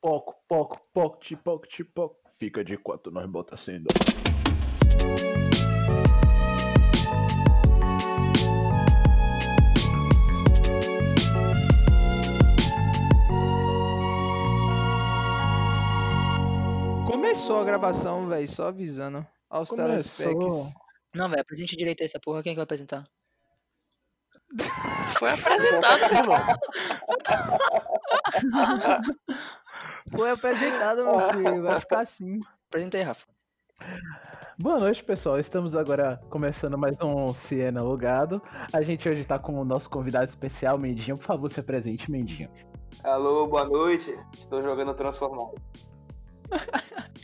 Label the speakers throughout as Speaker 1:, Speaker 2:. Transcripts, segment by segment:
Speaker 1: Poco, poco, poco, poco, poco. Fica de quanto nós bota sendo.
Speaker 2: Começou a gravação, velho, só avisando aos
Speaker 1: Começou.
Speaker 2: telespecs.
Speaker 3: Não, velho, apresente direito essa porra. Quem é que vai apresentar?
Speaker 4: Foi apresentado, irmão.
Speaker 2: Foi apresentado, meu filho, vai ficar assim.
Speaker 3: Apresenta aí, Rafa.
Speaker 1: Boa noite, pessoal. Estamos agora começando mais um Siena Logado. A gente hoje tá com o nosso convidado especial, Mendinho. Por favor, se apresente, Mendinho.
Speaker 5: Alô, boa noite. Estou jogando Transformado.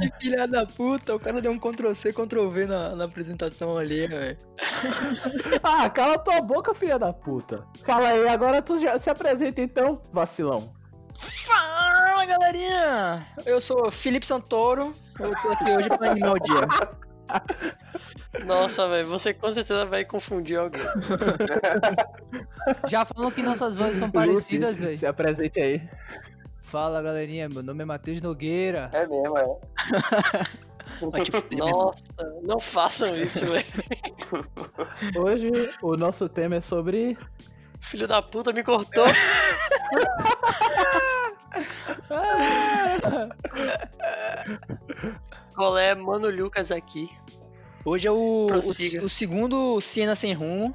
Speaker 3: Que filha da puta, o cara deu um Ctrl-C, Ctrl-V na, na apresentação ali, velho.
Speaker 1: Ah, cala tua boca, filha da puta. Fala aí, agora tu já se apresenta então, vacilão.
Speaker 3: Fala, galerinha! Eu sou Felipe Santoro, eu tô aqui hoje pra animar o dia.
Speaker 4: Nossa, velho, você com certeza vai confundir alguém.
Speaker 2: Já falam que nossas vozes são parecidas, velho.
Speaker 1: Se apresente aí.
Speaker 2: Fala, galerinha, meu nome é Matheus Nogueira.
Speaker 5: É mesmo, é.
Speaker 3: Meu irmão.
Speaker 4: Nossa, não façam isso, velho.
Speaker 1: Hoje o nosso tema é sobre.
Speaker 4: Filho da puta me cortou. Qual é, Mano Lucas aqui?
Speaker 3: Hoje é o, o, o segundo Siena Sem Rumo,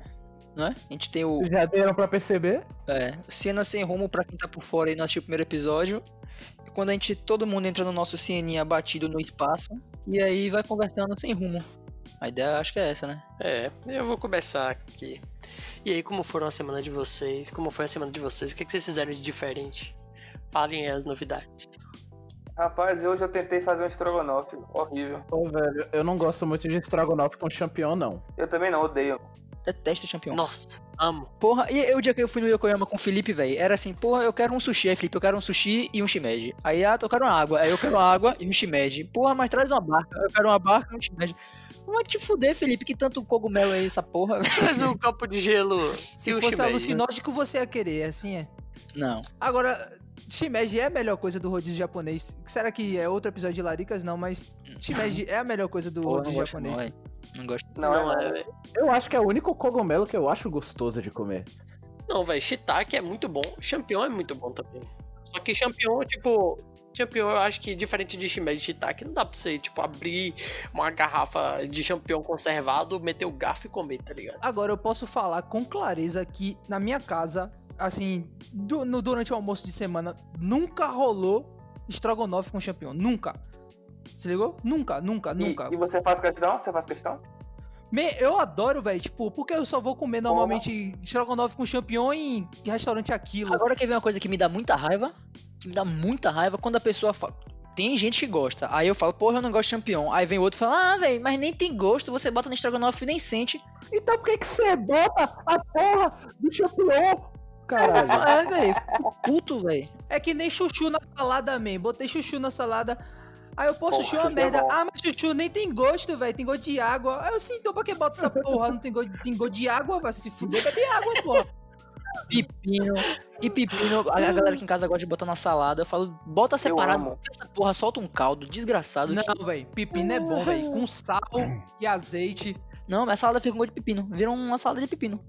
Speaker 3: né? A gente tem o,
Speaker 1: Já deram pra perceber?
Speaker 3: é, o Siena Sem Rumo pra quem tá por fora e não assistiu o primeiro episódio. E quando a gente, todo mundo entra no nosso Sieninha batido no espaço, e aí vai conversando sem rumo. A ideia acho que é essa, né?
Speaker 4: É, eu vou começar aqui. E aí, como foram a semana de vocês? Como foi a semana de vocês? O que, que vocês fizeram de diferente? Falem aí as novidades.
Speaker 5: Rapaz, hoje eu tentei fazer um estrogonofe. Horrível.
Speaker 1: Ô, velho, eu não gosto muito de estrogonofe com champignon, não.
Speaker 5: Eu também não, odeio.
Speaker 3: Detesto campeão.
Speaker 4: Nossa, amo.
Speaker 3: Porra, e o dia que eu fui no Yokoyama com o Felipe, velho, era assim, porra, eu quero um sushi, aí Felipe, eu quero um sushi e um shimeji. Aí, ah, eu quero uma água, aí eu quero água e um shimeji. Porra, mas traz uma barca, eu quero uma barca e um shimeji. Vai te fuder, Felipe, que tanto cogumelo é essa porra?
Speaker 4: Faz um copo de gelo.
Speaker 2: Se
Speaker 4: e um
Speaker 2: fosse
Speaker 4: shimeji.
Speaker 2: alucinótico, você ia querer, assim é.
Speaker 3: Não.
Speaker 2: Agora, shimeji é a melhor coisa do rodízio japonês. Será que é outro episódio de Laricas? Não, mas shimeji é a melhor coisa do rodízio
Speaker 3: gosto não,
Speaker 2: japonês.
Speaker 3: velho. Não gosto.
Speaker 5: Não,
Speaker 4: Não,
Speaker 5: é,
Speaker 4: é, velho.
Speaker 1: Eu acho que é o único cogumelo que eu acho gostoso de comer.
Speaker 4: Não, velho, shiitake é muito bom. Champignon é muito bom também. Só que champignon, tipo. Champignon, eu acho que diferente de shimeji e shiitake, não dá pra você, tipo, abrir uma garrafa de champignon conservado, meter o garfo e comer, tá ligado?
Speaker 2: Agora, eu posso falar com clareza que na minha casa, assim, du- no- durante o almoço de semana, nunca rolou estrogonofe com champignon. Nunca. Se ligou? Nunca, nunca,
Speaker 5: E,
Speaker 2: nunca.
Speaker 5: e você faz questão? Você faz questão?
Speaker 2: Me- eu adoro, velho, tipo, porque eu só vou comer normalmente estrogonofe com champignon em restaurante aquilo.
Speaker 3: Agora quer ver uma coisa que me dá muita raiva? Que me dá muita raiva quando a pessoa fala. Tem gente que gosta. Aí eu falo, porra, eu não gosto de champignon. Aí vem outro e fala, ah, velho, mas nem tem gosto. Você bota no estrogonofe e nem sente.
Speaker 1: Então por que, que você bota a porra do champignon? Caralho.
Speaker 3: É, velho. fico Puto, velho.
Speaker 2: É que nem chuchu na salada, man. Botei chuchu na salada. Aí eu, pô, chuchu é uma
Speaker 5: é
Speaker 2: merda.
Speaker 5: bom.
Speaker 2: ah, mas chuchu nem tem gosto, velho. Tem gosto de água. Aí eu sim, então pra que bota essa porra? Não tem gosto, tem gosto de água? Vai se fuder, bebe água, porra.
Speaker 3: Pepino. E pepino, a a galera aqui em casa gosta de botar na salada. Eu falo, bota separado, essa porra solta um caldo desgraçado.
Speaker 2: Não, velho. Pepino é bom, velho. Com sal e azeite.
Speaker 3: Não, mas a salada fica com gosto de pepino. Vira uma salada de pepino.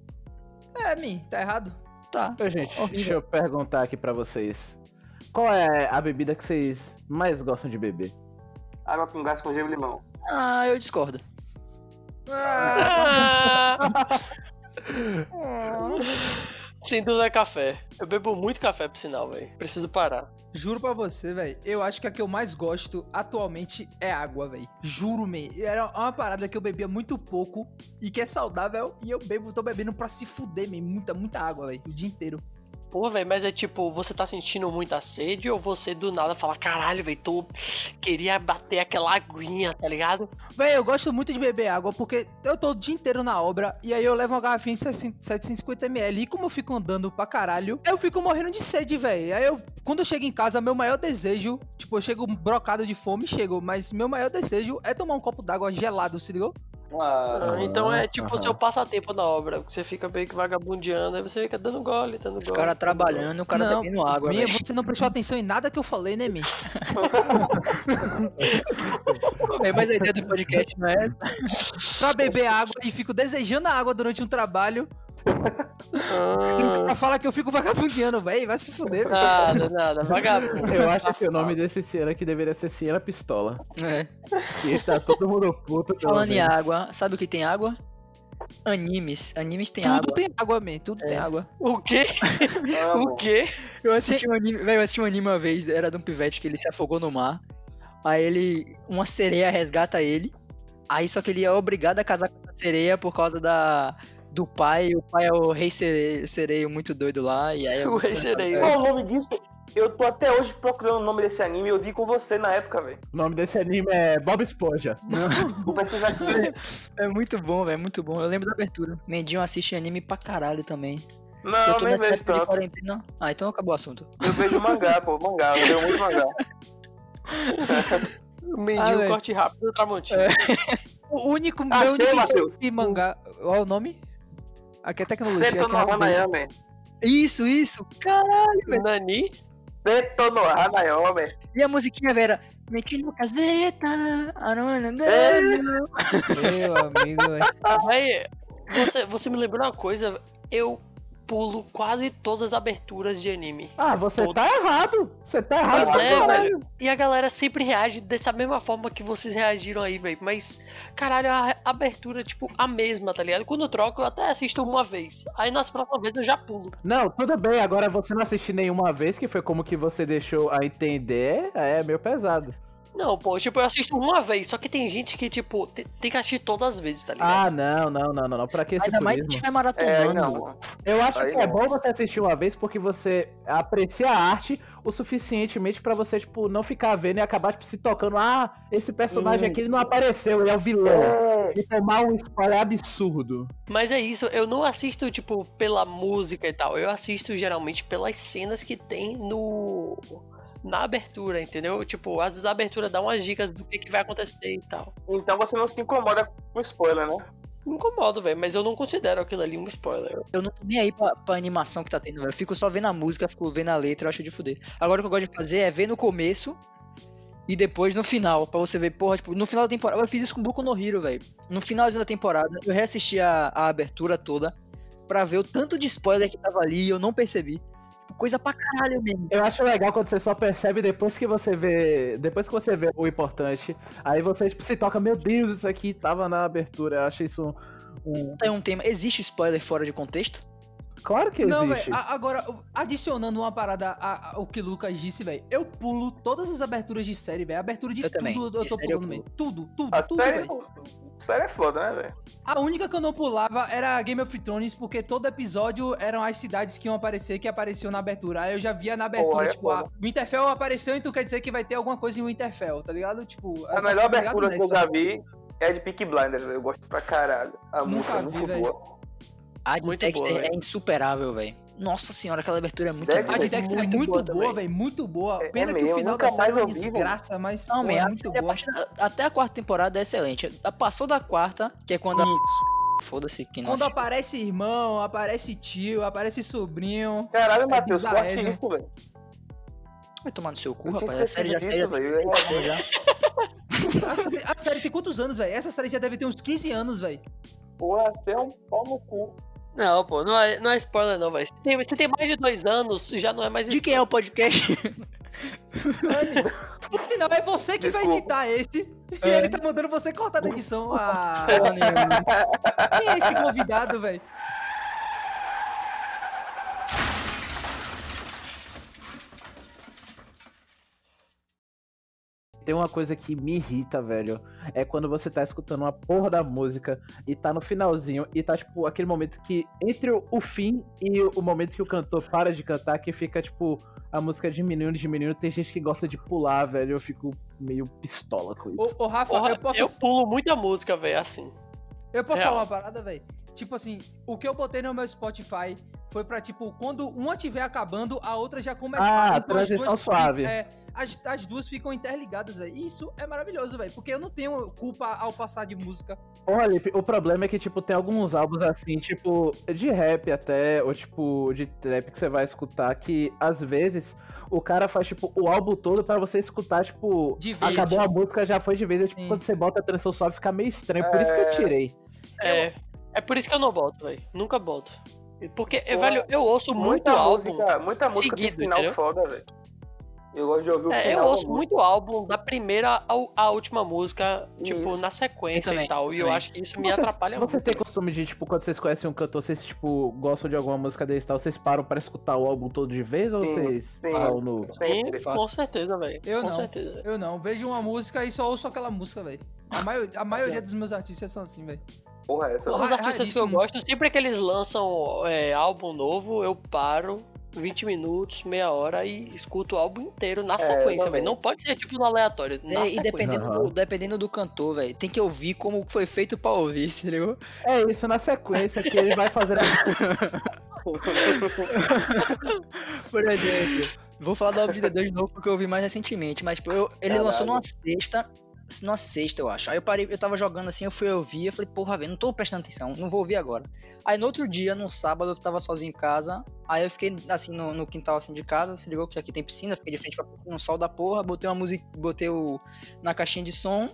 Speaker 2: É, mim, tá errado.
Speaker 3: Tá.
Speaker 1: Ô, gente, deixa eu perguntar aqui pra vocês. Qual é a bebida que vocês mais gostam de beber?
Speaker 5: Água com gás com gelo e limão.
Speaker 3: Ah, eu discordo.
Speaker 4: Ah! Sem dúvida é café. Eu bebo muito café, por sinal, velho. Preciso parar.
Speaker 2: Juro pra você, velho. Eu acho que a que eu mais gosto atualmente é água, velho. Juro, man. Era uma parada que eu bebia muito pouco e que é saudável. E eu bebo, tô bebendo pra se fuder, man. Muita, muita água, velho. O dia inteiro.
Speaker 4: Pô, velho, mas é tipo, você tá sentindo muita sede ou você do nada fala, caralho, velho, tô. Queria bater aquela aguinha, tá ligado?
Speaker 2: Véi, eu gosto muito de beber água porque eu tô o dia inteiro na obra e aí eu levo uma garrafinha de 750ml e como eu fico andando pra caralho, eu fico morrendo de sede, véi. Aí eu, quando eu chego em casa, meu maior desejo, tipo, eu chego brocado de fome, chego, mas meu maior desejo é tomar um copo d'água gelado, se ligou?
Speaker 5: Ah,
Speaker 4: Ah, então é tipo o seu passatempo na obra, que você fica meio que vagabundeando, aí você fica dando gole, dando
Speaker 3: Os
Speaker 4: gole.
Speaker 3: caras
Speaker 4: dando
Speaker 3: trabalhando, o cara
Speaker 2: não,
Speaker 3: bebendo água,
Speaker 2: minha, você não prestou atenção em nada que eu falei, né, Mi?
Speaker 3: É, Mas a ideia do podcast não é essa.
Speaker 2: Pra beber água e fico desejando a água durante um trabalho. E
Speaker 4: Ah,
Speaker 2: cara fala que eu fico vagabundeando, velho. Vai se fuder, velho.
Speaker 4: nada, nada, vagabundo.
Speaker 1: Eu acho que o nome desse Siena aqui deveria ser Siena Pistola.
Speaker 3: É.
Speaker 1: E tá todo mundo puto.
Speaker 3: Falando em água, sabe o que tem água? Animes. Animes tem
Speaker 2: Tudo
Speaker 3: água.
Speaker 2: tem água, man. Tudo tem água.
Speaker 4: O quê?
Speaker 5: amo.
Speaker 4: O quê?
Speaker 3: Eu assisti um anime, velho, eu assisti um anime uma vez, era de um pivete que ele se afogou no mar. Aí ele. Uma sereia resgata ele. Aí só que ele é obrigado a casar com essa sereia por causa da. Do pai, o pai é o rei sereio, sereio muito doido lá, e aí...
Speaker 4: O rei sereio.
Speaker 5: Qual é o nome disso? Eu tô até hoje procurando o nome desse anime. Eu vi com você na época, velho.
Speaker 1: O nome desse anime é Bob Esponja.
Speaker 5: Vou pesquisar aqui.
Speaker 3: É muito bom, velho, é muito bom. Eu lembro da abertura. Mendinho assiste anime pra caralho também. eu
Speaker 5: Não,
Speaker 3: tô
Speaker 5: nem vejo tanto.
Speaker 3: quarentena. Ah, então acabou o assunto.
Speaker 5: Eu vejo mangá, pô. Mangá. Eu vejo muito mangá.
Speaker 4: O Mendinho
Speaker 2: Ah,
Speaker 4: corte rápido do Tramontina.
Speaker 2: O único meu
Speaker 5: Achei,
Speaker 2: único
Speaker 5: Matheus.
Speaker 2: de mangá. Qual é o nome? Aqui é tecnologia,
Speaker 5: Seto
Speaker 2: aqui é.
Speaker 3: Isso, isso! Caralho!
Speaker 4: Nani?
Speaker 5: Seto no Hanayame.
Speaker 3: E a musiquinha, Vera? Meki no caseta.
Speaker 5: É.
Speaker 2: Meu amigo, velho.
Speaker 4: Véi, você, você me lembrou uma coisa, eu pulo quase todas as aberturas de anime.
Speaker 1: Ah, você
Speaker 4: Todo.
Speaker 1: tá errado. Você tá errado.
Speaker 4: Pois é,
Speaker 1: caralho.
Speaker 4: velho. E a galera sempre reage dessa mesma forma que vocês reagiram aí, velho. Mas, caralho, a abertura, tipo, a mesma, tá ligado? Quando eu troco, eu até assisto uma vez. Aí nas próximas vezes eu já pulo.
Speaker 1: Não, tudo bem. Agora você não assistiu nenhuma vez, que foi como que você deixou a entender. É meio pesado.
Speaker 4: Não, pô, tipo, eu assisto uma vez. Só que tem gente que, tipo, te- tem que assistir todas as vezes, tá ligado?
Speaker 1: Ah, não, não, não, não. não. Pra que esse
Speaker 3: Ainda mais se
Speaker 1: purismo?
Speaker 3: estiver
Speaker 5: É,
Speaker 3: maratonando.
Speaker 5: não.
Speaker 1: Eu acho
Speaker 5: Aí
Speaker 1: que é
Speaker 5: não.
Speaker 1: bom você assistir uma vez porque você aprecia a arte o suficientemente pra você, tipo, não ficar vendo e acabar, tipo, se tocando. Ah, esse personagem
Speaker 3: Hum.
Speaker 1: aqui ele não apareceu, ele é o vilão.
Speaker 5: É,
Speaker 1: E tomar um spoiler absurdo.
Speaker 4: Mas é isso, eu não assisto, tipo, pela música e tal. Eu assisto geralmente pelas cenas que tem no. Na abertura, entendeu? Tipo, às vezes a abertura dá umas dicas do que, que vai acontecer e tal.
Speaker 5: Então você não se incomoda com spoiler, né?
Speaker 4: Me incomodo, velho, mas eu não considero aquilo ali um spoiler.
Speaker 3: Eu não tô nem aí pra, pra animação que tá tendo, velho. Eu fico só vendo a música, fico vendo a letra, eu acho de fuder. Agora o que eu gosto de fazer é ver no começo e depois no final, pra você ver, porra, tipo, no final da temporada. Eu fiz isso com Boku no Hero, velho. No finalzinho da temporada, eu reassisti a, a abertura toda pra ver o tanto de spoiler que tava ali e eu não percebi. Coisa pra caralho mesmo.
Speaker 1: Eu acho legal quando você só percebe depois que você vê. Depois que você vê o importante. Aí você, tipo, se toca, meu Deus, isso aqui tava na abertura. Eu acho isso um.
Speaker 3: Tem um tema. Existe spoiler fora de contexto?
Speaker 1: Claro que
Speaker 2: Não,
Speaker 1: existe.
Speaker 2: velho. a- Agora, adicionando uma parada ao que o Lucas disse, velho. Eu pulo todas as aberturas de série, velho. Abertura de
Speaker 3: Eu também.
Speaker 2: tudo eu
Speaker 3: De
Speaker 2: tô
Speaker 3: eu
Speaker 2: pulando, velho. Tudo, tudo,
Speaker 5: A
Speaker 2: tudo,
Speaker 5: série,
Speaker 2: velho.
Speaker 5: Série é foda, né, velho?
Speaker 2: A única que eu não pulava era Game of Thrones, porque todo episódio eram as cidades que iam aparecer, que apareciam na abertura. Aí eu já via na abertura,
Speaker 5: Porra, é
Speaker 2: tipo, a
Speaker 5: foda.
Speaker 2: Winterfell apareceu, então quer dizer que vai ter alguma coisa em Winterfell, tá ligado? Tipo, eu
Speaker 5: A melhor
Speaker 2: ligado
Speaker 5: abertura que eu já vi é de Peak Blinders, velho. Eu gosto pra caralho. A
Speaker 2: Nunca
Speaker 5: música é
Speaker 2: vi,
Speaker 5: muito
Speaker 2: velho.
Speaker 5: boa.
Speaker 3: A de
Speaker 4: Muito
Speaker 3: Dexter
Speaker 4: boa,
Speaker 3: é insuperável, velho. Nossa senhora, aquela abertura é muito
Speaker 5: Dexter-
Speaker 2: A
Speaker 3: boa.
Speaker 2: de Dexter é
Speaker 4: Muito
Speaker 2: muito
Speaker 4: boa
Speaker 2: boa, velho, muito boa.
Speaker 5: É-
Speaker 2: Pena
Speaker 5: é
Speaker 2: que o final da série é uma desgraça, mas
Speaker 3: Não,
Speaker 2: pô, é
Speaker 3: a
Speaker 2: muito
Speaker 3: a
Speaker 2: boa.
Speaker 3: partir da- até a quarta temporada é excelente. A- Passou da quarta, que é quando a... Foda-se que não
Speaker 2: Quando
Speaker 3: assistiu.
Speaker 2: aparece irmão, aparece tio, aparece sobrinho.
Speaker 5: Caralho,
Speaker 2: É
Speaker 5: Matheus, tu acha
Speaker 2: bizarrésimo.
Speaker 5: isso, velho?
Speaker 3: Vai tomar no seu cu, rapaz. A série já, tem.
Speaker 2: A série, a tem quantos anos, velho? Essa série já deve ter uns 15 anos, velho.
Speaker 5: Porra, você é um pau no cu.
Speaker 4: Não, pô, não é, não é spoiler não, velho. Se tem, se tem mais de dois anos, já não é mais
Speaker 3: De quem é o podcast?
Speaker 2: Sinal, é você que vai
Speaker 5: Desculpa.
Speaker 2: editar esse. E
Speaker 3: É.
Speaker 2: ele tá mandando você cortar da edição. Ah, quem é esse convidado, velho?
Speaker 1: Tem uma coisa que me irrita, velho. É quando você tá escutando uma porra da música e tá no finalzinho e tá, tipo, aquele momento que entre o- fim e o momento que o cantor para de cantar, que fica, tipo, a música diminuindo, diminuindo. Tem gente que gosta de pular, velho. Eu fico meio pistola com isso.
Speaker 2: Ô, ô Rafa,
Speaker 4: Porra,
Speaker 2: eu posso,
Speaker 4: eu pulo muita música, velho, assim.
Speaker 2: eu posso
Speaker 4: Real.
Speaker 2: falar uma parada, velho? Tipo assim, o que eu botei no meu Spotify foi pra, tipo, quando uma tiver acabando, a outra já começar.
Speaker 1: Ah, transição
Speaker 2: duas-
Speaker 1: suave.
Speaker 2: É, as, as duas ficam interligadas, velho. Isso é maravilhoso, velho. Porque eu não tenho culpa ao passar de música.
Speaker 1: Olha, o problema é que, tipo, tem alguns álbuns assim, tipo, de rap até, ou tipo, de trap que você vai escutar, que às vezes o cara faz, tipo, o álbum todo pra você escutar, tipo,
Speaker 2: De vez.
Speaker 1: acabou a música, já foi de vez, e, tipo,
Speaker 2: Sim.
Speaker 1: quando você bota a transição suave fica meio estranho, por isso que eu tirei.
Speaker 4: É, é por isso que eu não boto, velho. Nunca boto. Porque,
Speaker 5: Pô,
Speaker 4: velho, eu ouço muito
Speaker 5: Muita
Speaker 4: álbum.
Speaker 5: música, muita música
Speaker 4: seguido,
Speaker 5: tem final
Speaker 4: entendeu?
Speaker 5: foda, velho. Eu gosto de ouvir o
Speaker 4: É,
Speaker 5: final.
Speaker 4: eu ouço muito álbum da primeira ao- à última música, tipo,
Speaker 5: Isso.
Speaker 4: na sequência
Speaker 3: também,
Speaker 4: e tal. E eu
Speaker 3: também.
Speaker 4: acho que isso me
Speaker 1: Você-
Speaker 4: atrapalha
Speaker 1: Você
Speaker 4: muito.
Speaker 1: tem costume de, tipo, quando vocês conhecem um cantor, vocês, tipo, gostam de alguma música dele e tal, vocês param pra escutar o álbum todo de vez ou
Speaker 5: Sim,
Speaker 1: vocês
Speaker 5: sim.
Speaker 1: falam no...
Speaker 4: Sim, com certeza, velho.
Speaker 2: Eu
Speaker 4: com
Speaker 2: não.
Speaker 4: certeza.
Speaker 2: Eu não. Vejo uma música e só ouço aquela música, velho. A, maio- a maioria dos meus artistas são assim, velho.
Speaker 5: Porra, essa.
Speaker 2: Porra,
Speaker 4: Os artistas que eu gosto, sempre que eles lançam é, álbum novo, eu paro 20 minutos, meia hora e escuto o álbum inteiro na
Speaker 5: eu
Speaker 4: sequência, velho. Não pode ser tipo no aleatório. Na
Speaker 3: É, e dependendo,
Speaker 1: Aham.
Speaker 3: do, dependendo do cantor, velho, tem que ouvir como foi feito pra ouvir, ligou?
Speaker 1: É isso, na sequência que ele vai fazendo...
Speaker 3: Por exemplo, vou falar do álbum de D2 de novo porque eu ouvi mais recentemente, mas tipo, eu- ele
Speaker 5: Caralho.
Speaker 3: lançou numa sexta, numa sexta, eu acho. Aí eu parei, eu tava jogando assim, eu fui ouvir, eu falei, porra, velho, não tô prestando atenção, não vou ouvir agora. Aí no outro dia, no sábado, eu tava sozinho em casa, aí eu fiquei assim no, no quintal assim de casa, se ligou que aqui tem piscina, fiquei de frente pra piscina, um sol da porra, botei uma música, botei o na caixinha de som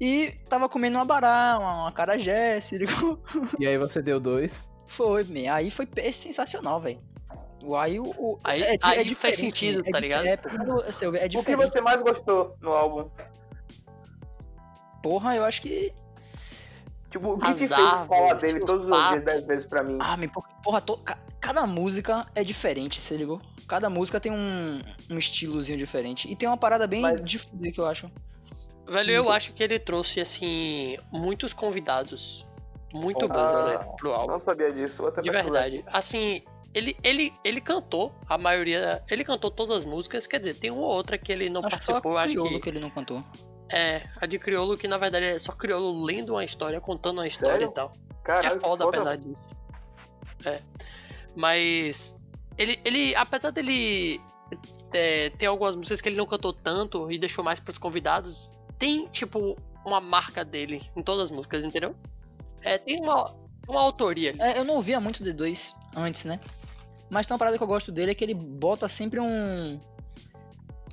Speaker 3: e tava comendo uma bará, uma, uma carajé, se ligou?
Speaker 1: E aí você deu dois.
Speaker 3: Foi, man. Aí foi pe- sensacional, velho. Aí o. o-
Speaker 4: Aí-
Speaker 3: é,
Speaker 4: aí faz
Speaker 3: diferente,
Speaker 4: sentido,
Speaker 3: é
Speaker 4: tá ligado?
Speaker 3: É, é
Speaker 5: O que
Speaker 3: diferente.
Speaker 5: você mais gostou no álbum?
Speaker 3: Porra, eu acho que.
Speaker 5: Tipo, o que te fez falar dele
Speaker 4: os
Speaker 5: todos os dias, dez vezes pra mim?
Speaker 3: Ah, man, porra, porra to- ca- cada música é diferente, você ligou? Cada música tem um, um estilozinho diferente. E tem uma parada bem
Speaker 5: Mas-
Speaker 3: de fuder que eu acho.
Speaker 4: Velho, eu acho que ele trouxe, assim, muitos convidados muito bons,
Speaker 5: Ah,
Speaker 4: velho, pro álbum.
Speaker 5: Não sabia disso. Outra
Speaker 4: De verdade. Assim, ele, ele, ele cantou a maioria. Ele cantou todas as músicas. Quer dizer, tem uma ou outra que ele não
Speaker 3: acho que só
Speaker 4: participou. Acho
Speaker 3: crioulo
Speaker 4: que.
Speaker 3: que ele não cantou.
Speaker 4: É, a de Criolo, que na verdade é só Criolo lendo uma história, contando uma história
Speaker 5: Sério?
Speaker 4: e tal.
Speaker 5: Caralho,
Speaker 4: é
Speaker 5: que
Speaker 4: foda, apesar disso. É. Mas. Ele, ele apesar dele é, ter algumas músicas que ele não cantou tanto e deixou mais pros convidados, tem, tipo, uma marca dele em todas as músicas, entendeu? É, tem uma, uma autoria ali.
Speaker 3: É, eu não ouvia muito D2 antes, né? Mas tem uma parada que eu gosto dele é que ele bota sempre um.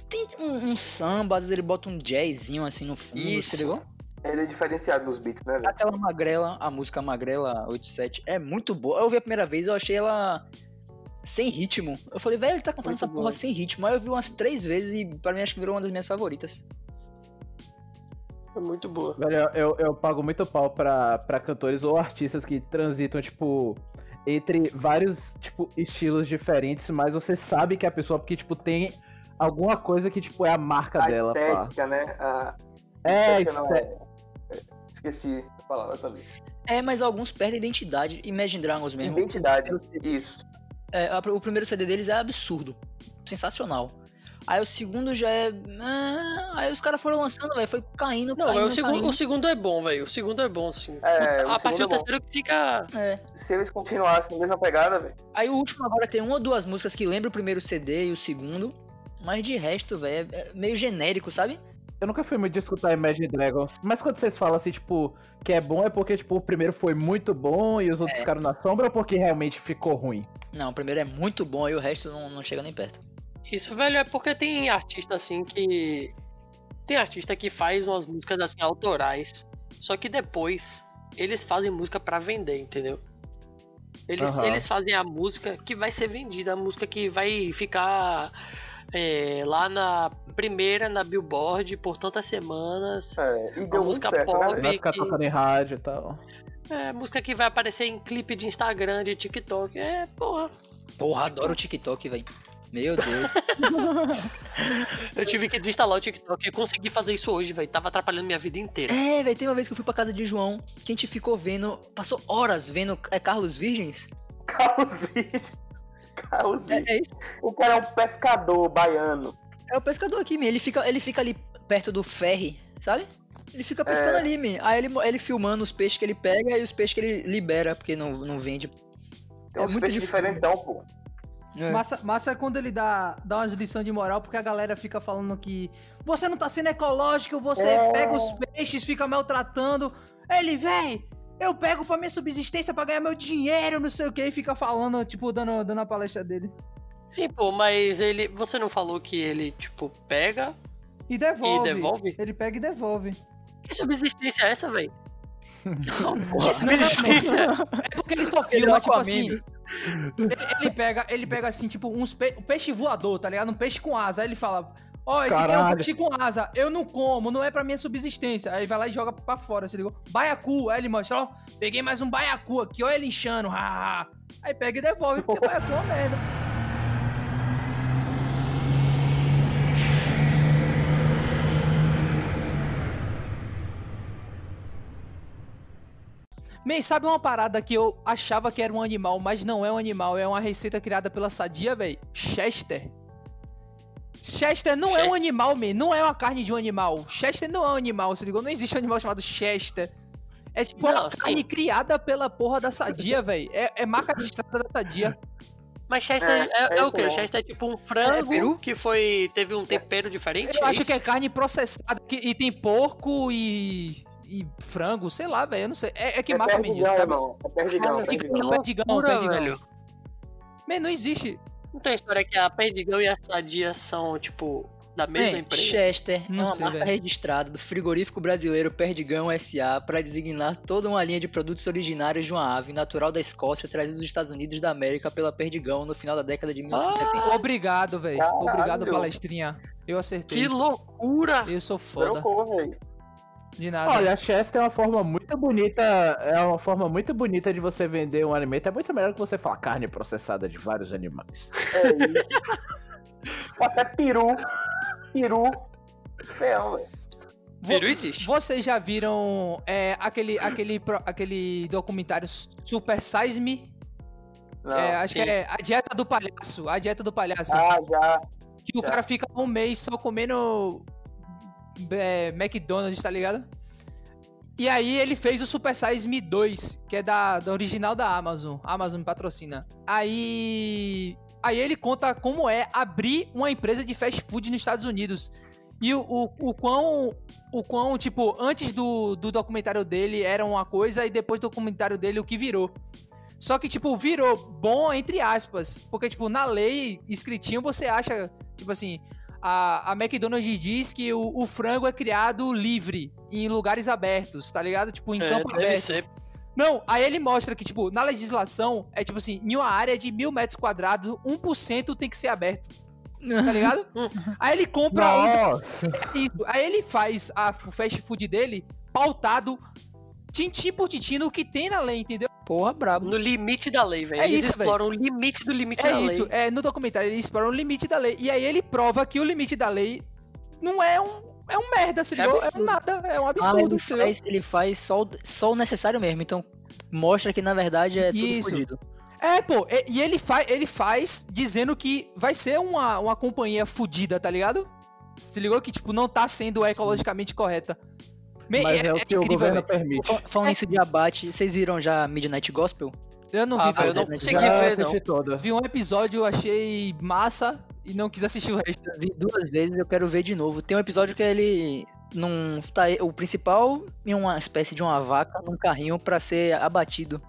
Speaker 3: Tem um, um samba, às vezes ele bota um jazzinho assim no fundo,
Speaker 4: Isso.
Speaker 3: você ligou?
Speaker 5: Ele é diferenciado nos beats, né, velho?
Speaker 3: Aquela magrela, a música Magrela 87 é muito boa. Eu ouvi a primeira vez, eu achei ela sem ritmo. Eu falei, velho, ele tá cantando
Speaker 5: Muito
Speaker 3: essa porra sem ritmo. Aí eu vi umas três vezes e pra mim acho que virou uma das minhas favoritas.
Speaker 4: É muito boa.
Speaker 1: Velho, eu, eu pago muito pau pra, pra cantores ou artistas que transitam, tipo, entre vários, tipo, estilos diferentes, mas você sabe que é a pessoa, porque, tipo, tem alguma coisa que, tipo, é a marca
Speaker 5: A
Speaker 1: dela, pá.
Speaker 5: estética, né? A...
Speaker 1: É,
Speaker 5: estética não é- é- Esqueci a palavra também.
Speaker 3: É, mas alguns perdem identidade. Imagine Dragons mesmo.
Speaker 5: Identidade. Isso.
Speaker 3: É, o primeiro CD deles é absurdo. Sensacional. Aí o segundo já é. ah, aí os caras foram lançando, velho. Foi caindo,
Speaker 4: Não,
Speaker 3: caindo,
Speaker 4: o segundo,
Speaker 3: caindo.
Speaker 4: o segundo é bom, velho. O segundo é bom, sim.
Speaker 5: É,
Speaker 4: a
Speaker 5: o
Speaker 4: partir do
Speaker 5: é
Speaker 4: terceiro que fica.
Speaker 3: É.
Speaker 5: Se eles continuassem na mesma pegada, velho.
Speaker 3: Aí o último agora tem uma ou duas músicas que lembram o primeiro CD e o segundo. Mas de resto, velho, é meio genérico, sabe?
Speaker 1: Eu nunca fui muito de escutar Imagine Dragons, mas quando vocês falam assim, tipo, que é bom, é porque, tipo, o primeiro foi muito bom e os outros
Speaker 3: É.
Speaker 1: ficaram na sombra ou porque realmente ficou ruim?
Speaker 3: Não, o primeiro é muito bom e o resto não, não chega nem perto.
Speaker 4: Isso, velho, é porque tem artista assim que. Tem artista que faz umas músicas assim autorais. Só que depois eles fazem música pra vender, entendeu? Eles,
Speaker 1: Aham.
Speaker 4: eles fazem a música que vai ser vendida, a música que vai ficar é, lá na primeira na Billboard por tantas semanas.
Speaker 5: É, e deu
Speaker 4: música
Speaker 5: certo, né,
Speaker 4: pop.
Speaker 5: velho?
Speaker 1: Vai ficar
Speaker 4: que-
Speaker 1: tocando em rádio e tal.
Speaker 4: É, música que vai aparecer em clipe de Instagram, de TikTok. É, porra.
Speaker 3: Porra, adoro o TikTok, velho. Meu Deus.
Speaker 4: Eu tive que desinstalar o TikTok e consegui fazer isso hoje, velho. Tava atrapalhando minha vida inteira.
Speaker 3: é, velho, tem uma vez que eu fui pra casa de João, que a gente ficou vendo, passou horas vendo é, Carlos Virgens.
Speaker 5: Carlos Vídeos. Carlos
Speaker 3: É, é isso.
Speaker 5: O cara é um pescador baiano.
Speaker 3: É o pescador aqui. Ele fica, ele fica ali perto do ferry, sabe? Ele fica pescando
Speaker 5: É.
Speaker 3: ali, man. Aí ele, ele filmando os peixes que ele pega e os peixes que ele libera, porque não, não vende.
Speaker 5: Tem
Speaker 3: É
Speaker 5: uns
Speaker 3: muito difícil.
Speaker 5: diferentão, pô.
Speaker 3: É.
Speaker 2: Massa, massa é quando ele dá, dá umas lições de moral, porque a galera fica falando que você não tá sendo ecológico, você
Speaker 5: É.
Speaker 2: pega os peixes, fica maltratando. Ele, véi, eu pego pra minha subsistência pra ganhar meu dinheiro, não sei o que, e fica falando, tipo, dando, dando a palestra dele.
Speaker 4: Sim, pô, mas ele. Você não falou que ele, tipo, pega
Speaker 2: E devolve.
Speaker 4: e devolve?
Speaker 2: Ele pega e devolve.
Speaker 4: Que subsistência é essa, velho?
Speaker 3: Porra,
Speaker 4: Que subsistência?
Speaker 2: É porque ele só
Speaker 3: Ele é
Speaker 2: filma, tipo assim. Ele, ele pega, ele pega assim, tipo, uns pe- um peixe voador, tá ligado? Um peixe com asa. Aí ele fala: Ó, esse aqui é um peixe com asa, eu não como, não é pra minha subsistência. Aí vai lá e joga pra fora, se ligou? Baiacu, aí ele mostra, ó, peguei mais um baiacu aqui, ó ele inchando, ha, ha. Aí pega e devolve, porque baiacu é uma merda. Man, sabe uma parada que eu achava que era um animal, mas não é um animal, é uma receita criada pela Sadia, velho? Chester. Chester não é um
Speaker 4: Chester?
Speaker 2: animal, man. Não é uma carne de um animal. Chester não é um animal, se ligou? Não existe um animal chamado Chester. É tipo uma
Speaker 4: Não, sim.
Speaker 2: carne criada pela porra da Sadia, velho. É, é marca de estrada da Sadia.
Speaker 4: Mas Chester
Speaker 5: É,
Speaker 4: é,
Speaker 5: é
Speaker 4: é
Speaker 5: isso
Speaker 4: o quê?
Speaker 5: mesmo.
Speaker 4: Chester é tipo um frango
Speaker 3: peru?
Speaker 4: que foi. teve um tempero diferente?
Speaker 2: Eu acho que é
Speaker 4: isso?
Speaker 2: carne processada que- e tem porco e. e frango, sei lá, velho. Eu não sei. É, é que
Speaker 5: é
Speaker 2: marca menino, sabe?
Speaker 5: irmão. É perdigão,
Speaker 4: Cara,
Speaker 2: Perdigão,
Speaker 5: perdigão.
Speaker 2: perdigão, perdigão.
Speaker 4: velho.
Speaker 2: Man, não existe.
Speaker 4: Não tem história que a Perdigão e a Sadia são, tipo, da mesma
Speaker 3: Bem,
Speaker 4: empresa?
Speaker 3: Chester
Speaker 2: Não
Speaker 3: é uma
Speaker 2: sei,
Speaker 3: marca
Speaker 2: velho.
Speaker 3: registrada do frigorífico brasileiro Perdigão SA para designar toda uma linha de produtos originários de uma ave natural da Escócia trazida dos Estados Unidos da América pela Perdigão no final da década de 1970.
Speaker 2: Obrigado, velho. Obrigado, palestrinha. Eu acertei.
Speaker 4: Que loucura!
Speaker 2: Eu sou foda.
Speaker 5: Trocou, velho.
Speaker 2: De nada.
Speaker 1: Olha, a Chester é uma forma muito bonita. É uma forma muito bonita de você vender um alimento. É muito melhor que você falar carne processada de vários animais.
Speaker 5: É isso. Ou Até peru. Peru. Feão, velho.
Speaker 2: Vo-
Speaker 4: Peru existe.
Speaker 2: Vocês já viram é, aquele, aquele, pro- aquele documentário Super Size Me?
Speaker 5: Não.
Speaker 2: É, acho
Speaker 4: sim.
Speaker 2: que é A Dieta do Palhaço. A Dieta do Palhaço.
Speaker 5: Ah, já.
Speaker 2: que o
Speaker 5: já.
Speaker 2: cara fica um mês só comendo é, McDonald's, tá ligado? E aí ele fez o Super Size Me 2, que é da, da original da Amazon. A Amazon me patrocina. Aí. Aí ele conta como é abrir uma empresa de fast food nos Estados Unidos. E o, o, o quão. O quão, tipo, antes do, do documentário dele era uma coisa e depois do documentário dele o que virou. Só que, tipo, virou bom entre aspas. Porque, tipo, na lei, escritinho, você acha, tipo assim, a, a McDonald's diz que o, o frango é criado livre, em lugares abertos, tá ligado? Tipo, em
Speaker 4: É,
Speaker 2: campo
Speaker 4: deve
Speaker 2: aberto.
Speaker 4: ser.
Speaker 2: Não, aí ele mostra que, tipo, na legislação, é tipo assim, em uma área de mil metros quadrados, 1% tem que ser aberto. Tá ligado? aí ele compra um
Speaker 1: Nossa!
Speaker 2: isso. Aí ele faz a- o fast food dele pautado tintim por tintim no que tem na lei, entendeu?
Speaker 3: Porra, brabo.
Speaker 4: No limite da lei, velho.
Speaker 2: É
Speaker 4: Eles
Speaker 2: isso,
Speaker 4: exploram o limite do limite
Speaker 2: É
Speaker 4: da
Speaker 2: isso,
Speaker 4: lei.
Speaker 2: é no documentário ele explora o limite da lei. E aí ele prova que o limite da lei não é um. É um merda, se
Speaker 4: É
Speaker 2: ligou? É, um nada, é um
Speaker 3: Ah,
Speaker 2: absurdo,
Speaker 3: ele
Speaker 2: se ligou?
Speaker 3: faz, ele faz só, o- só o necessário mesmo, então mostra que na verdade é tudo
Speaker 2: Isso.
Speaker 3: fodido.
Speaker 2: É, pô, e, e ele, faz, ele faz dizendo que vai ser uma, uma companhia fudida, tá ligado? Se ligou que, tipo, não tá sendo ecologicamente correta. Me-
Speaker 1: Mas é, o que o
Speaker 2: incrível,
Speaker 1: governo
Speaker 2: velho.
Speaker 1: permite.
Speaker 3: Fal- Falando isso de abate, vocês viram já Midnight Gospel?
Speaker 2: Eu não
Speaker 4: Ah,
Speaker 2: vi,
Speaker 4: velho, eu não consegui
Speaker 1: Já
Speaker 4: ver, não.
Speaker 1: toda.
Speaker 2: Vi um episódio, achei massa e não quis assistir o resto.
Speaker 3: Eu vi duas vezes, eu quero ver de novo. Tem um episódio que ele não tá o principal em uma espécie de uma vaca num carrinho pra ser abatido.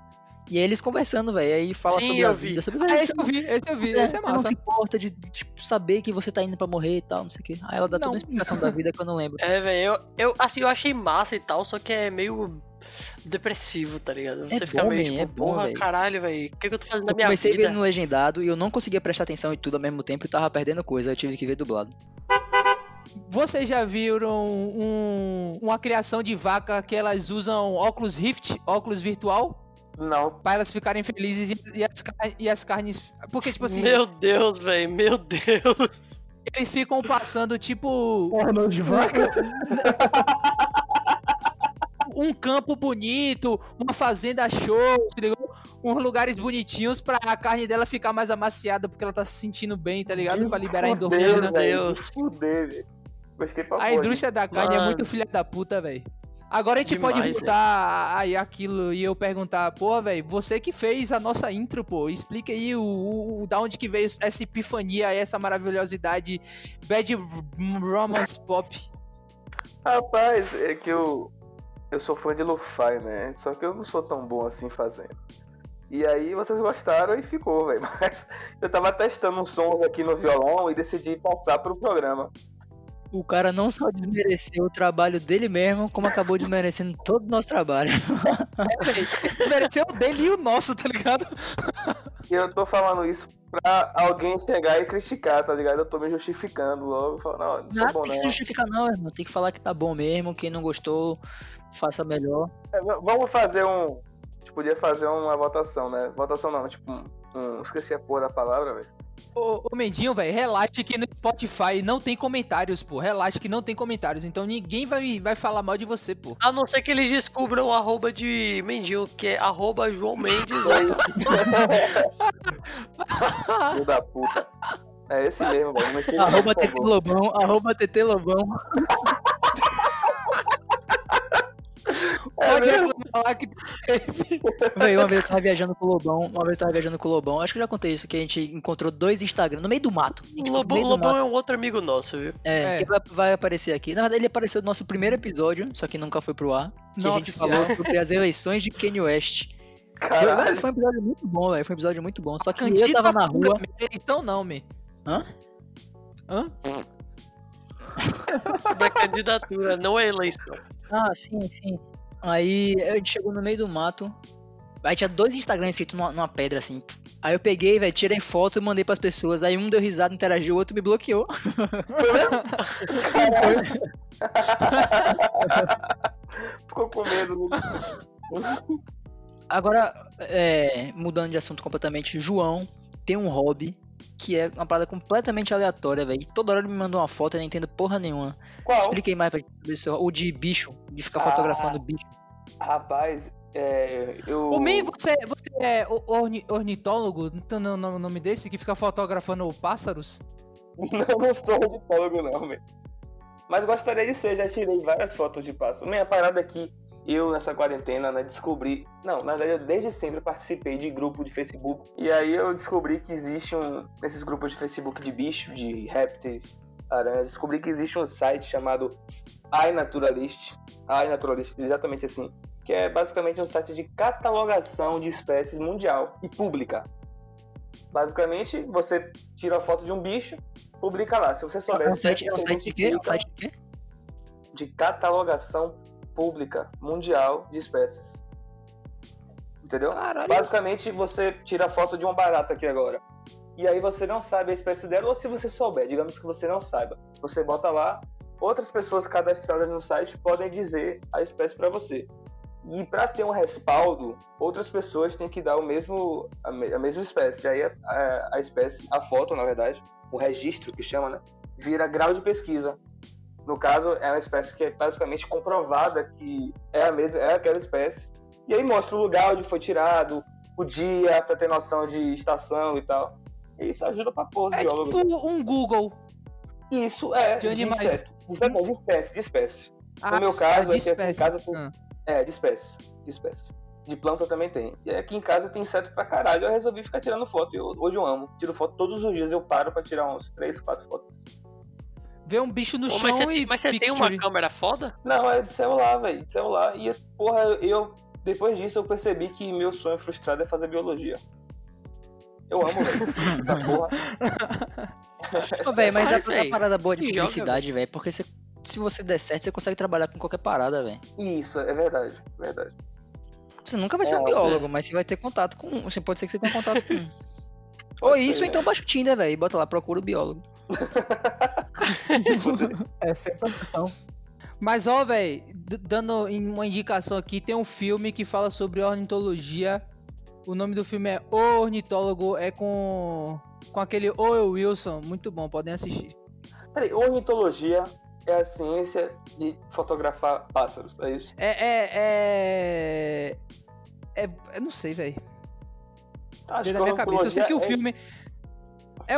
Speaker 3: E aí eles conversando, velho, aí fala
Speaker 4: Sim,
Speaker 3: sobre a
Speaker 4: eu vi.
Speaker 3: vida, sobre
Speaker 2: Ah, esse eu vi, esse eu vi,
Speaker 3: É,
Speaker 2: esse é
Speaker 3: você Não
Speaker 2: massa.
Speaker 3: se importa de, de, tipo, saber que você tá indo pra morrer e tal, não sei o quê. Aí ela dá
Speaker 2: Não.
Speaker 3: toda a explicação da vida que eu não lembro.
Speaker 4: É, velho, eu, eu, assim, eu achei massa e tal, só que é meio depressivo, tá ligado? Você
Speaker 3: É
Speaker 4: fica
Speaker 3: bom,
Speaker 4: meio tipo,
Speaker 3: é bom,
Speaker 4: porra,
Speaker 3: velho.
Speaker 4: caralho, velho, o que, que eu tô fazendo na
Speaker 3: Eu
Speaker 4: minha
Speaker 3: comecei a
Speaker 4: vida?
Speaker 3: ver no legendado e eu não conseguia prestar atenção em tudo ao mesmo tempo e tava perdendo coisa, eu tive que ver dublado.
Speaker 2: Vocês já viram um- uma criação de vaca que elas usam óculos Rift, óculos virtual,
Speaker 5: Não.
Speaker 2: pra elas ficarem felizes e, e as, e as carnes. Porque, tipo assim,
Speaker 4: Meu Deus, velho, meu Deus.
Speaker 2: eles ficam passando, tipo,
Speaker 1: Porno de vaca?
Speaker 2: um campo bonito, uma fazenda show, se ligou? uns lugares bonitinhos pra a carne dela ficar mais amaciada, porque ela tá se sentindo bem, tá ligado? Pra liberar
Speaker 5: Fudeu,
Speaker 2: endorfina.
Speaker 5: velho.
Speaker 4: Deus.
Speaker 5: Fudeu, velho. Gostei pra
Speaker 2: A indústria da carne é
Speaker 4: Mano.
Speaker 2: muito filha da puta, velho. Agora a gente pode
Speaker 4: Demais,
Speaker 2: voltar aí aquilo e eu perguntar, pô, velho, você que fez a nossa intro, pô, explica aí o, o- o- da onde que veio essa epifania, essa maravilhosidade Bad Romance Pop.
Speaker 5: Rapaz, é que eu, eu sou fã de lo-fi, né? Só que eu não sou tão bom assim fazendo. E aí vocês gostaram e ficou, velho. Mas eu tava testando uns sons aqui no violão e decidi passar pro programa.
Speaker 3: O cara não só desmereceu o trabalho dele mesmo, como acabou desmerecendo todo o nosso trabalho.
Speaker 2: É, velho, mereceu o dele e o nosso, tá ligado?
Speaker 5: E eu tô falando isso pra alguém chegar e criticar, tá ligado? Eu tô me justificando logo. Falando, não, não sou
Speaker 3: Nada
Speaker 5: bom
Speaker 3: tem que se
Speaker 5: não.
Speaker 3: justificar, não, irmão. Tem que falar que tá bom mesmo. Quem não gostou, faça melhor.
Speaker 5: É, vamos fazer um. A gente podia fazer uma votação, né? Votação não, tipo um. um- esqueci a porra da palavra, velho.
Speaker 2: Ô, ô Mendinho, velho, relaxa que no Spotify não tem comentários, pô. Relaxa que não tem comentários. Então ninguém vai, vai falar mal de você, pô.
Speaker 4: A não ser que eles descubram o arroba de Mendinho, que é arroba João Mendes.
Speaker 5: Filho da puta. É esse mesmo, esqueça,
Speaker 3: Arroba TT. Lobão, arroba TT Lobão.
Speaker 2: Pode
Speaker 5: mesmo?
Speaker 2: reclamar lá que teve.
Speaker 3: Véi, uma vez eu tava viajando com o Lobão, uma vez eu tava viajando com o Lobão, acho que eu já contei isso, que a gente encontrou dois Instagram no meio do mato.
Speaker 4: Lobão,
Speaker 3: meio do
Speaker 4: Lobão
Speaker 3: mato.
Speaker 4: é um outro amigo nosso, viu?
Speaker 3: É,
Speaker 2: É.
Speaker 3: que vai, vai aparecer aqui. Na verdade, ele apareceu no nosso primeiro episódio, só que nunca foi pro ar. Que
Speaker 2: Não
Speaker 3: a gente
Speaker 2: oficial.
Speaker 3: falou sobre as eleições de Kanye West. Foi,
Speaker 5: Caralho.
Speaker 3: foi um episódio muito bom, velho. Foi um episódio muito bom. Só que eu tava na rua.
Speaker 2: me. Então não, me.
Speaker 3: Hã?
Speaker 2: Hã?
Speaker 4: Sobre a candidatura, não é eleição.
Speaker 3: Ah, sim, sim. Aí a gente chegou no meio do mato. Aí tinha dois Instagrams escritos numa, numa pedra assim. Aí eu peguei, velho, tirei foto e mandei pras pessoas. Aí um deu risada, interagiu, o outro me bloqueou.
Speaker 5: Ficou com medo. né?
Speaker 3: Agora, é, mudando de assunto completamente, João tem um hobby que é uma parada completamente aleatória, velho. Toda hora ele me manda uma foto, eu não entendo porra nenhuma.
Speaker 5: Qual?
Speaker 3: Expliquei mais pra você. O de bicho, de ficar
Speaker 5: Ah.
Speaker 3: fotografando bicho.
Speaker 5: Rapaz, é. Eu.
Speaker 2: O Men, você, você é orni- ornitólogo? Não tem o nome- desse? Que fica fotografando pássaros?
Speaker 5: Não, não sou ornitólogo, não, velho. Mas gostaria de ser, já tirei várias fotos de pássaro. Minha parada aqui, eu nessa quarentena, né, descobri. Não, na verdade, eu desde sempre participei de grupo de Facebook. E aí eu descobri que existe um. Nesses grupos de Facebook de bicho, de répteis, aranhas, descobri que existe um site chamado iNaturalist. iNaturalist, exatamente assim. Que é basicamente um site de catalogação de espécies mundial e pública. Basicamente, você tira a foto de um bicho, publica lá. Se você souber
Speaker 3: É um
Speaker 5: se
Speaker 3: site, é um site de quê? É um site de quê?
Speaker 5: de catalogação pública mundial de espécies. Entendeu?
Speaker 2: Caralho.
Speaker 5: Basicamente, você tira a foto de uma barata aqui agora. E aí você não sabe a espécie dela, ou se você souber, digamos que você não saiba. Você bota lá, outras pessoas cadastradas no site podem dizer a espécie para você. E para ter um respaldo, outras pessoas têm que dar o mesmo a, me- a mesma espécie. Aí a, a, a espécie, a foto, na verdade, o registro que chama, né, vira grau de pesquisa. No caso, é uma espécie que é basicamente comprovada que é a mesma, é aquela espécie. E aí mostra o lugar onde foi tirado, o dia, pra ter noção de estação e tal. E isso ajuda pra pôr os
Speaker 2: É
Speaker 5: biólogos.
Speaker 2: tipo um Google.
Speaker 5: Isso é
Speaker 2: De animais.
Speaker 5: inseto. Inseto não, de espécie, de espécie.
Speaker 2: Ah,
Speaker 5: meu caso,
Speaker 2: de
Speaker 5: é
Speaker 2: espécie.
Speaker 5: casa
Speaker 2: Ah.
Speaker 5: É, de espécie. De espécie. De planta também tem. E aqui em casa tem inseto pra caralho. Eu resolvi ficar tirando foto. Eu, hoje eu amo. Tiro foto todos os dias. Eu paro pra tirar uns 3, 4 fotos.
Speaker 2: Vê um bicho no
Speaker 4: Pô,
Speaker 2: chão
Speaker 4: mas você,
Speaker 2: e
Speaker 4: tem, mas você tem uma câmera foda?
Speaker 5: Não, é de celular, velho. De celular. E, porra, eu. Depois disso eu percebi que meu sonho frustrado é fazer biologia. Eu amo, velho. Essa porra.
Speaker 3: Velho, mas dá
Speaker 4: Mas,
Speaker 3: dar
Speaker 4: véi,
Speaker 3: parada boa de publicidade, velho. Porque você- se você der certo, você consegue trabalhar com qualquer parada, velho.
Speaker 5: Isso, é verdade. Verdade.
Speaker 3: Você nunca vai ser
Speaker 5: É,
Speaker 3: um
Speaker 5: é.
Speaker 3: biólogo, mas você vai ter contato com. Você pode ser que você tenha contato com. ou isso, então baixa o Tinder, velho. e Bota lá, procura o biólogo.
Speaker 1: É sempre a opção.
Speaker 2: Mas, ó, velho, dando uma indicação aqui, tem um filme que fala sobre ornitologia. O nome do filme é O Ornitólogo, é com, com aquele Owen Wilson. Muito bom, podem assistir.
Speaker 5: Peraí, ornitologia é a ciência de fotografar pássaros, é isso?
Speaker 2: É, é, é... é eu não sei, velho.
Speaker 5: Que
Speaker 2: na minha cabeça. Eu sei que o
Speaker 5: ornitologia
Speaker 2: filme... É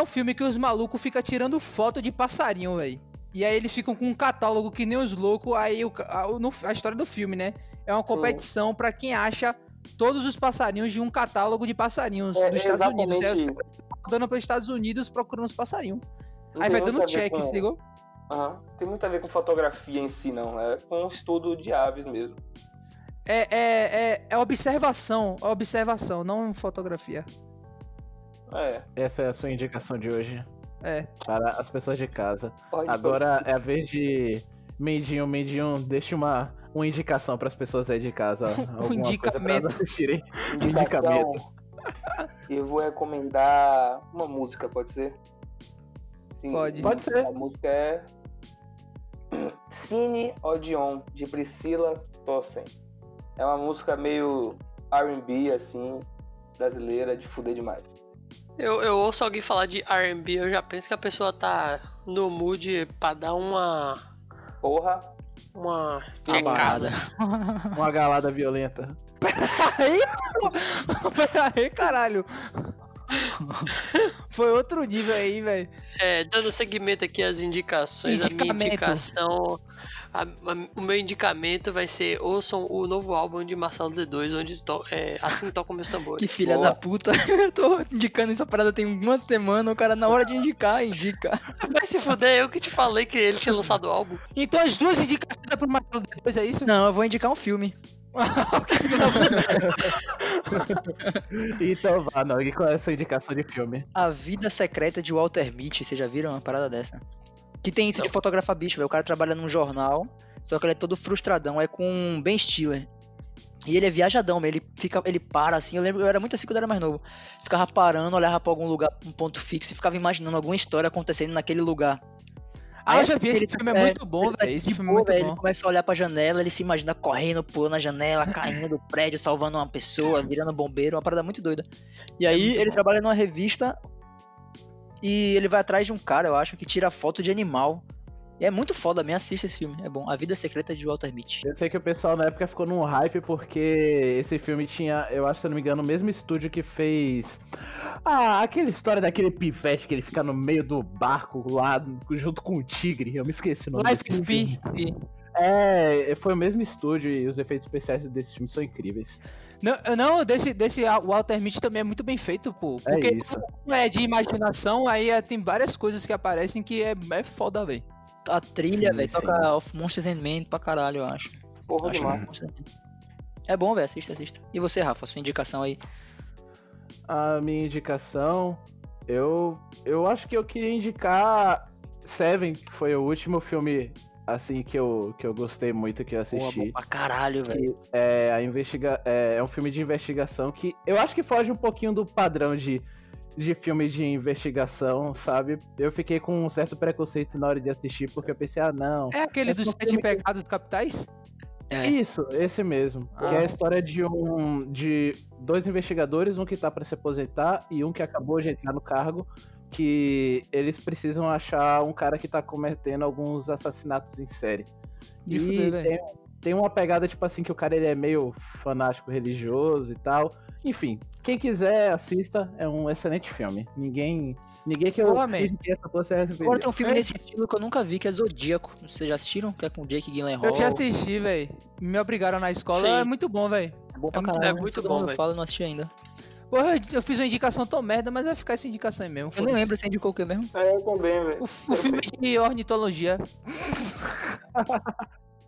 Speaker 2: um filme que os malucos ficam tirando foto de passarinho, velho. E aí eles ficam com um catálogo que nem os loucos. Aí o, a, a história do filme, né? É uma competição pra quem acha todos os passarinhos de um catálogo de passarinhos
Speaker 5: É,
Speaker 2: dos Estados Unidos. Aí os caras estão rodando pelos Estados Unidos procurando os passarinhos. Aí vai dando check,
Speaker 5: com-
Speaker 2: se ligou?
Speaker 5: Aham. Tem muito a ver com fotografia em si, não. É com estudo de aves mesmo.
Speaker 2: É, é, é, é observação, é observação, não fotografia.
Speaker 5: É.
Speaker 1: Essa é a sua indicação de hoje
Speaker 2: É.
Speaker 1: para as pessoas de casa.
Speaker 5: Pode-
Speaker 1: Agora é a vez de Mendinho, Mendinho, deixa uma, uma indicação para as pessoas aí de casa. pra
Speaker 2: indicamento.
Speaker 1: assistirem.
Speaker 5: Indicação,
Speaker 1: Indicamento.
Speaker 5: Eu vou recomendar uma música, pode ser? Sim,
Speaker 2: Pode.
Speaker 1: Pode ser.
Speaker 5: A música é Cine Odeon, de Priscila Tossen. É uma música meio R&B, assim, brasileira, de fuder demais.
Speaker 4: Eu, eu ouço alguém falar de R&B, eu já penso que a pessoa tá no mood pra dar uma...
Speaker 5: Porra,
Speaker 4: Uma
Speaker 3: Uma
Speaker 4: checada.
Speaker 1: Uma galada violenta.
Speaker 2: Aí, pô! Peraí, caralho. Foi outro nível aí, velho.
Speaker 4: É, dando seguimento aqui às indicações, a minha indicação... a- a- o meu indicamento vai ser ouçam o novo álbum de Marcelo D2, onde to, é, assim tocam meus tambores.
Speaker 3: Que filha
Speaker 5: Boa.
Speaker 3: da puta. Eu tô indicando essa parada tem uma semana, o cara na hora de indicar, indica.
Speaker 4: Vai se fuder, eu que te falei que ele tinha lançado o álbum.
Speaker 2: Então as duas indicações é pro Marcelo D2, é isso?
Speaker 3: Não, eu vou indicar um filme.
Speaker 1: Então vá, não. E qual é a sua indicação de filme?
Speaker 3: A Vida Secreta de Walter Mitty, vocês já viram uma parada dessa? Que tem isso de fotografar bicho, velho. O cara trabalha num jornal, só que ele é todo frustradão, é com Ben Stiller. E ele é viajadão, ele fica, ele para assim, eu lembro, eu era muito assim quando eu era mais novo. Ficava parando, olhava pra algum lugar, um ponto fixo e ficava imaginando alguma história acontecendo naquele lugar.
Speaker 2: Ah, eu já vi, esse filme é muito bom,
Speaker 3: tá
Speaker 2: velho. Esse filme é muito bom.
Speaker 3: Ele começa a olhar pra janela, ele se imagina correndo, pulando a janela, caindo do prédio, salvando uma pessoa, virando bombeiro, uma parada muito doida. E aí
Speaker 2: muito
Speaker 3: ele
Speaker 2: bom.
Speaker 3: trabalha numa revista e ele vai atrás de um cara, eu acho, que tira foto de animal. E é muito foda, me assista esse filme, é bom. A Vida Secreta de Walter Mitty.
Speaker 1: Eu sei que o pessoal na época ficou num hype porque esse filme tinha, eu acho, se eu não me engano, o mesmo estúdio que fez. Ah, aquela história daquele pivete que ele fica no meio do barco lá, junto com o tigre. Eu me esqueci o nome
Speaker 2: Life
Speaker 1: desse filme. É, foi o mesmo estúdio e os efeitos especiais desse filme são incríveis.
Speaker 2: Não, não desse, desse Walter Mitty também é muito bem feito, pô.
Speaker 1: É
Speaker 2: Porque
Speaker 1: isso.
Speaker 2: não é de imaginação, aí é- tem várias coisas que aparecem que é, é foda, velho.
Speaker 3: A trilha, velho, toca Of Monsters and Men pra caralho, eu acho.
Speaker 5: porra
Speaker 3: Acho
Speaker 5: demais.
Speaker 3: que Monsters and Men. É bom, velho, assista, assista. E você, Rafa, sua indicação aí?
Speaker 1: A minha indicação, eu eu acho que eu queria indicar Seven, que foi o último filme assim que eu, que eu gostei muito que eu
Speaker 3: Pô,
Speaker 1: assisti.
Speaker 3: bom pra caralho, velho.
Speaker 1: é, a investiga é, é um filme de investigação que eu acho que foge um pouquinho do padrão de, de filme de investigação, sabe? Eu fiquei com um certo preconceito na hora de assistir, porque eu pensei, ah, não.
Speaker 2: É aquele
Speaker 1: É
Speaker 2: dos
Speaker 1: um
Speaker 2: sete
Speaker 1: filme que-
Speaker 2: pecados capitais?
Speaker 3: É.
Speaker 1: Isso, esse mesmo. Que é
Speaker 2: Ah.
Speaker 1: a história de um de dois investigadores, um que tá pra se aposentar e um que acabou de entrar no cargo, que eles precisam achar um cara que tá cometendo alguns assassinatos em série.
Speaker 2: De
Speaker 1: e
Speaker 2: velho.
Speaker 1: tem, tem uma pegada, tipo assim, que o cara ele é meio fanático religioso e tal. Enfim, quem quiser, assista. É um excelente filme. Ninguém. Ninguém que eu critiquei essa.
Speaker 3: Agora tem um filme
Speaker 2: É.
Speaker 3: nesse estilo que eu nunca vi, que é Zodíaco. Vocês já assistiram? Que é com o Jake Gyllenhaal.
Speaker 2: Eu te assisti, velho. Me obrigaram na escola,
Speaker 4: Sim.
Speaker 2: é muito bom, velho.
Speaker 3: É bom pra
Speaker 2: É muito-
Speaker 3: caralho.
Speaker 4: é muito
Speaker 3: Todo
Speaker 4: bom,
Speaker 3: mundo
Speaker 4: velho.
Speaker 3: fala, eu não assisti ainda.
Speaker 2: Porra, eu, eu fiz uma indicação tão merda, mas vai ficar essa indicação aí mesmo.
Speaker 3: Eu nem lembro se indicou o que mesmo.
Speaker 5: É, eu também, velho.
Speaker 2: O, o filme de ornitologia.